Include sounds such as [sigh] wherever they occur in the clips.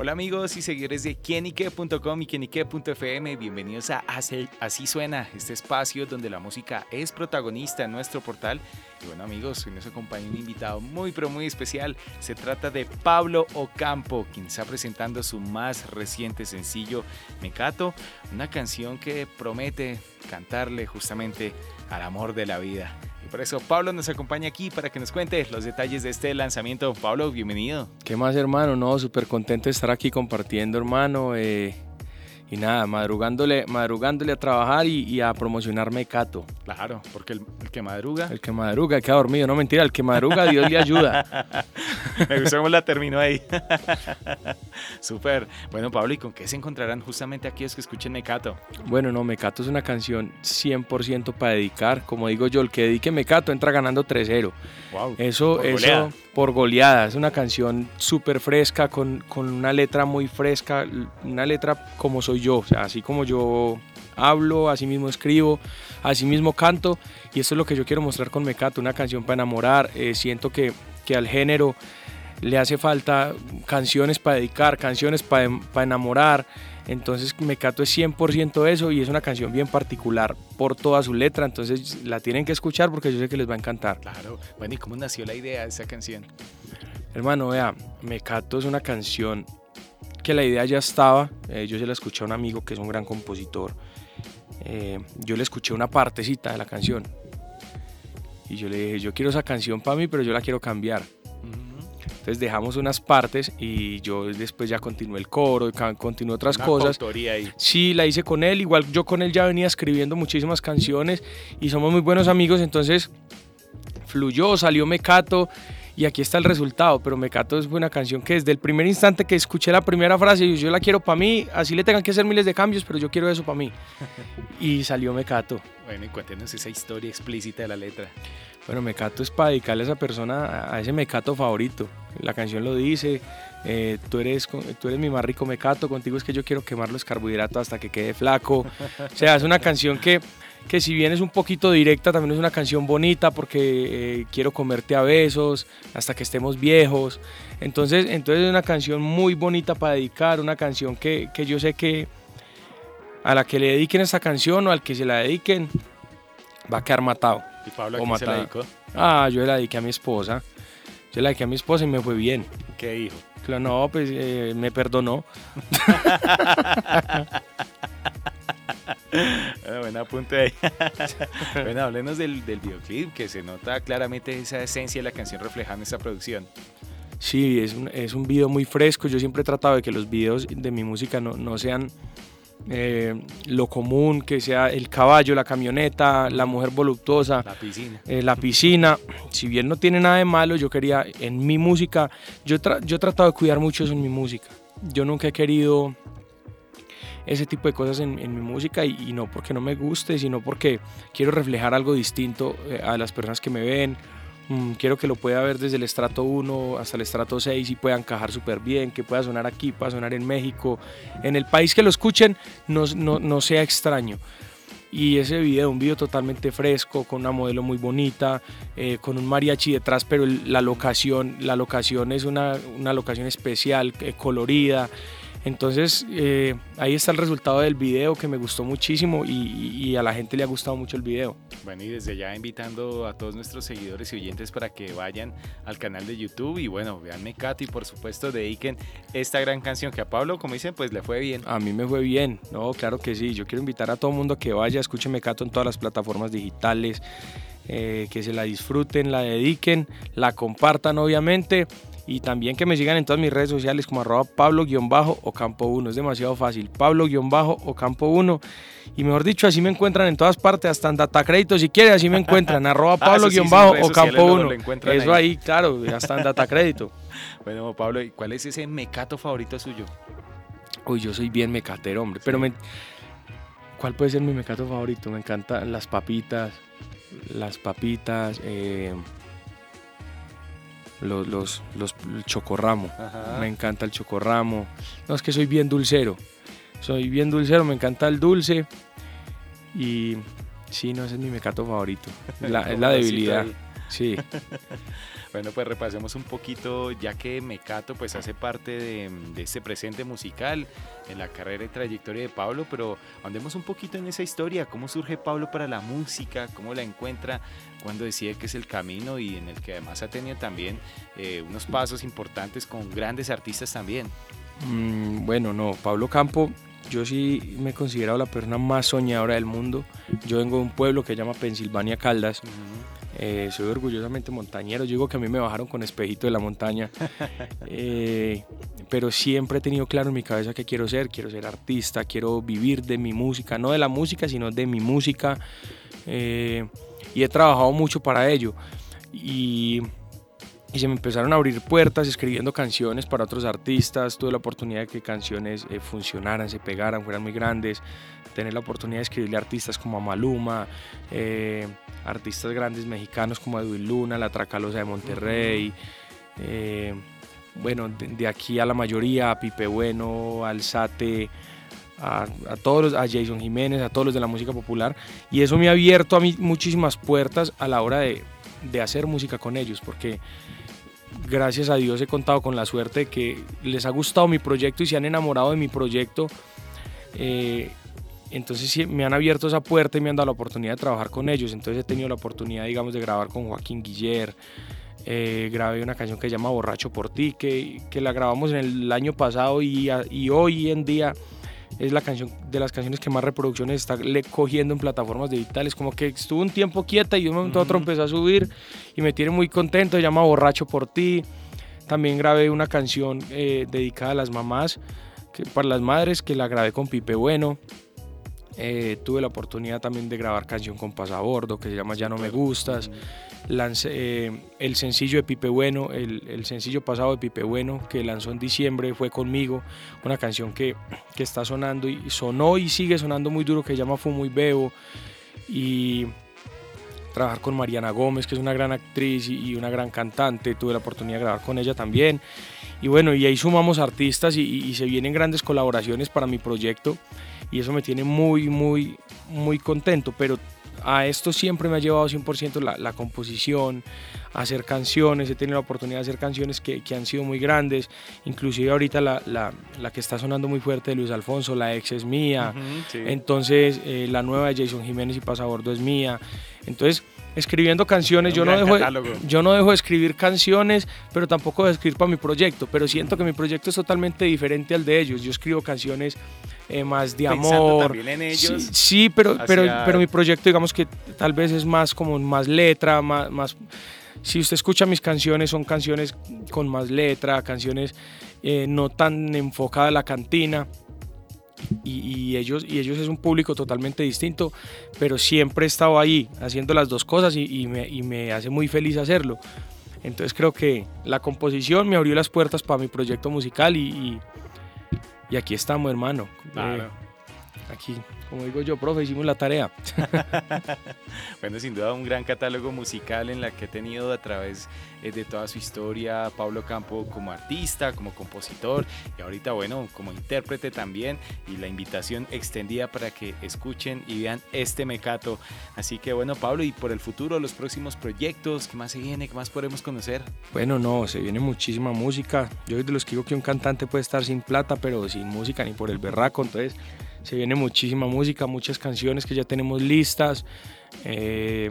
Hola amigos y seguidores de quienique.com y quienique.fm, bienvenidos a Así Suena, este espacio donde la música es protagonista en nuestro portal. Y bueno amigos, hoy nos acompaña un invitado muy pero muy especial. Se trata de Pablo Ocampo, quien está presentando su más reciente sencillo, Mecato, una canción que promete cantarle justamente al amor de la vida. Por eso Pablo nos acompaña aquí para que nos cuente los detalles de este lanzamiento. Pablo, bienvenido. ¿Qué más, hermano? No, súper contento de estar aquí compartiendo, hermano. Eh, y nada, madrugándole, madrugándole a trabajar y, a promocionar Mecato. Claro, porque el, que madruga. El que madruga, el que ha dormido, no mentira, el que madruga, Dios le ayuda. [laughs] Me gustó cómo la terminó ahí. [laughs] Súper. Bueno, Pablo, ¿y con qué se encontrarán justamente aquellos que escuchen Mecato? Bueno, no, Mecato es una canción 100% para dedicar. Como digo yo, el que dedique Mecato entra ganando 3-0. Wow. Eso, por eso. Por goleada. Es una canción súper fresca, con, con una letra muy fresca, una letra como soy yo, así como yo hablo, así mismo escribo, así mismo canto. Y eso es lo que yo quiero mostrar con Mecato, una canción para enamorar, eh, siento que, que, al género le hace falta canciones para dedicar, canciones para, para enamorar, entonces Mecato es 100% eso y es una canción bien particular por toda su letra, entonces la tienen que escuchar porque yo sé que les va a encantar. Claro, bueno, ¿y cómo nació la idea de esa canción? Hermano, vea, Mecato es una canción que la idea ya estaba, eh, yo se la escuché a un amigo que es un gran compositor, eh, yo le escuché una partecita de la canción y yo le dije, yo quiero esa canción para mí, pero yo la quiero cambiar. Entonces dejamos unas partes y yo después ya continué el coro, continué otras una cosas. Ahí. Sí, la hice con él, igual yo con él ya venía escribiendo muchísimas canciones y somos muy buenos amigos, entonces fluyó, salió Mecato y aquí está el resultado, pero Mecato es una canción que desde el primer instante que escuché la primera frase, yo, yo la quiero para mí, así le tengan que hacer miles de cambios, pero yo quiero eso para mí. [laughs] Y salió Mecato. Bueno, y cuéntenos esa historia explícita de la letra. Bueno, Mecato es para dedicarle a esa persona, a ese Mecato favorito. La canción lo dice, eh, tú, eres, tú eres mi más rico Mecato, contigo es que yo quiero quemar los carbohidratos hasta que quede flaco. O sea, es una canción que que si bien es un poquito directa, también es una canción bonita porque eh, quiero comerte a besos hasta que estemos viejos. Entonces, entonces es una canción muy bonita para dedicar, una canción que, que yo sé que a la que le dediquen esta canción o al que se la dediquen va a quedar matado. ¿Y Pablo a quién se la dedicó? Ah, yo la dediqué a mi esposa. Yo la dediqué a mi esposa y me fue bien. ¿Qué dijo? Claro, no, pues eh, me perdonó. bueno, [laughs] buen apunte ahí. [laughs] bueno, háblenos del, del, videoclip, que se nota claramente esa esencia de la canción reflejada en esta producción. Sí, es un, es un video muy fresco. Yo siempre he tratado de que los videos de mi música no, no sean eh, lo común, que sea el caballo, la camioneta, la mujer voluptuosa, la piscina. Eh, la piscina. Si bien no tiene nada de malo, yo quería en mi música, yo, tra yo he tratado de cuidar mucho eso en mi música. Yo nunca he querido ese tipo de cosas en, en mi música y, y, no porque no me guste, sino porque quiero reflejar algo distinto eh, a las personas que me ven. Mm, quiero que lo pueda ver desde el estrato 1 hasta el estrato 6 y pueda encajar súper bien, que pueda sonar aquí, pueda sonar en México, en el país que lo escuchen, no, no, no sea extraño. Y ese video, un video totalmente fresco, con una modelo muy bonita, eh, con un mariachi detrás, pero la locación, la locación es una, una locación especial, eh, colorida. Entonces eh, ahí está el resultado del video que me gustó muchísimo y, y, a la gente le ha gustado mucho el video. Bueno, y desde ya invitando a todos nuestros seguidores y oyentes para que vayan al canal de YouTube y bueno, vean Mecato y por supuesto dediquen esta gran canción que a Pablo, como dicen, pues le fue bien. A mí me fue bien, no, claro que sí. Yo quiero invitar a todo el mundo a que vaya, escuche Mecato en todas las plataformas digitales, eh, que se la disfruten, la dediquen, la compartan obviamente y también que me sigan en todas mis redes sociales como arroba pablo-ocampo1. Es demasiado fácil. Pablo-ocampo1. Y mejor dicho, así me encuentran en todas partes, hasta en Datacrédito si quieren, así me encuentran. [laughs] arroba pablo-ocampo1. Eso ahí. ahí, claro, hasta en Datacrédito. [laughs] bueno, Pablo, ¿y cuál es ese mecato favorito suyo? Uy, yo soy bien mecatero, hombre. Sí. Pero me... ¿cuál puede ser mi mecato favorito? Me encantan las papitas. Las papitas. Eh los, los, los el chocorramo. Me encanta el chocorramo. No, es que soy bien dulcero. Soy bien dulcero, me encanta el dulce. Y sí, no, ese es mi mecato favorito. [laughs] La, es la debilidad. Sí. [laughs] bueno, pues repasemos un poquito, ya que Mecato pues hace parte de, este presente musical en la carrera y trayectoria de Pablo, pero andemos un poquito en esa historia, cómo surge Pablo para la música, cómo la encuentra, cuando decide que es el camino y en el que además ha tenido también eh, unos pasos importantes con grandes artistas también. Mm, bueno, no, Pablo Campo yo sí me he considerado la persona más soñadora del mundo. Yo vengo de un pueblo que se llama Pensilvania Caldas. Eh, soy orgullosamente montañero. Yo digo que a mí me bajaron con espejito de la montaña. [laughs] Eh, pero siempre he tenido claro en mi cabeza que quiero ser. Quiero ser artista, quiero vivir de mi música. No de la música, sino de mi música. Eh, y he trabajado mucho para ello. Y y se me empezaron a abrir puertas escribiendo canciones para otros artistas. Tuve la oportunidad de que canciones eh, funcionaran, se pegaran, fueran muy grandes. Tener la oportunidad de escribirle a artistas como a Maluma, eh, artistas grandes mexicanos como Edwin Luna, La Tracalosa de Monterrey. Eh, bueno, de, aquí a la mayoría, a Pipe Bueno, al Sate. A, todos a Jason Jiménez, a todos los de la música popular y eso me ha abierto a mí muchísimas puertas a la hora de, de hacer música con ellos porque gracias a Dios he contado con la suerte de que les ha gustado mi proyecto y se han enamorado de mi proyecto. Eh, entonces me han abierto esa puerta y me han dado la oportunidad de trabajar con ellos. Entonces he tenido la oportunidad, digamos, de grabar con Joaquín Guiller. Eh, grabé una canción que se llama Borracho por ti, que, la grabamos en el año pasado y hoy en día es la canción de las canciones que más reproducciones está le cogiendo en plataformas digitales. Como que estuvo un tiempo quieta y de un momento a otro empezó a subir y me tiene muy contento. Se llama Borracho por ti. También grabé una canción eh, dedicada a las mamás, que, para las madres, que la grabé con Pipe Bueno. Eh, tuve la oportunidad también de grabar canción con Pasabordo, que se llama Ya no me gustas. Eh, el sencillo de Pipe Bueno, el, sencillo pasado de Pipe Bueno que lanzó en diciembre fue conmigo, una canción que, está sonando y sonó y sigue sonando muy duro que se llama Fumo y Bebo y trabajar con Mariana Gómez que es una gran actriz y, una gran cantante, tuve la oportunidad de grabar con ella también. Y bueno y ahí sumamos artistas y, y se vienen grandes colaboraciones para mi proyecto. Y eso me tiene muy muy muy contento. Pero a esto siempre me ha llevado 100% la, la, composición, hacer canciones, he tenido la oportunidad de hacer canciones que, que han sido muy grandes, inclusive ahorita la, la, la, que está sonando muy fuerte de Luis Alfonso, la ex es mía, entonces eh, la nueva de Jason Jiménez y Pasabordo es mía, entonces escribiendo canciones, yo no, dejo, yo no dejo de escribir canciones, pero tampoco de escribir para mi proyecto, pero siento que mi proyecto es totalmente diferente al de ellos, yo escribo canciones eh, más de amor. También en ellos. Sí, pero, pero, pero mi proyecto digamos que tal vez es más como más letra, más, más si usted escucha mis canciones, son canciones con más letra, canciones eh, no tan enfocadas a la cantina. Y, ellos, y ellos es un público totalmente distinto, pero siempre he estado ahí haciendo las dos cosas y, me, y me hace muy feliz hacerlo. Entonces creo que la composición me abrió las puertas para mi proyecto musical y, y aquí estamos, hermano. Eh, aquí como digo yo, profe, hicimos la tarea. [laughs] bueno, sin duda un gran catálogo musical en la que he tenido a través eh, de toda su historia Pablo Campo como artista, como compositor y ahorita, bueno, como intérprete también y la invitación extendida para que escuchen y vean este mecato. Así que bueno, Pablo, y por el futuro, los próximos proyectos, ¿qué más se viene? ¿Qué más podemos conocer? Bueno, no, se viene muchísima música. Yo soy de los que digo que un cantante puede estar sin plata, pero sin música ni por el berraco, entonces se viene muchísima música, muchas canciones que ya tenemos listas, eh,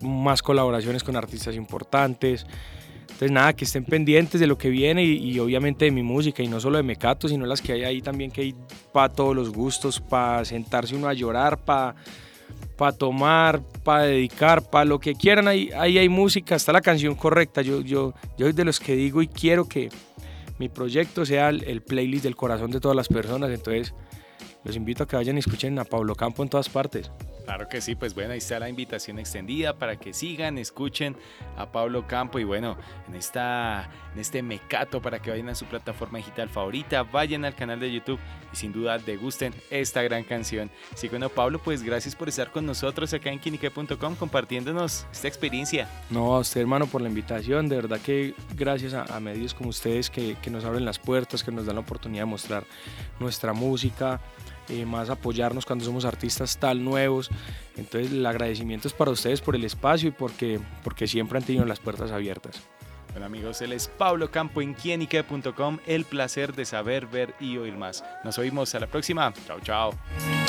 más colaboraciones con artistas importantes. Entonces nada, que estén pendientes de lo que viene y, obviamente de mi música y no solo de Mecato, sino las que hay ahí también que hay para todos los gustos, para sentarse uno a llorar, para para tomar, para dedicar, para lo que quieran, ahí, ahí hay música, está la canción correcta. Yo, yo, yo soy de los que digo y quiero que, mi proyecto sea el, playlist del corazón de todas las personas. Entonces, los invito a que vayan y escuchen a Pablo Campo en todas partes. Claro que sí, pues bueno, ahí está la invitación extendida para que sigan, escuchen a Pablo Campo y bueno, en, esta, en este mecato para que vayan a su plataforma digital favorita, vayan al canal de YouTube y sin duda degusten esta gran canción. Así que bueno, Pablo, pues gracias por estar con nosotros acá en quinique.com compartiéndonos esta experiencia. No, a usted hermano por la invitación, de verdad que gracias a, medios como ustedes que, que nos abren las puertas, que nos dan la oportunidad de mostrar nuestra música. Eh, más apoyarnos cuando somos artistas tal nuevos. Entonces el agradecimiento es para ustedes por el espacio y porque, porque siempre han tenido las puertas abiertas. Bueno amigos, él es Pablo Campo en quienique.com, el placer de saber, ver y oír más. Nos oímos a la próxima. Chao, chao.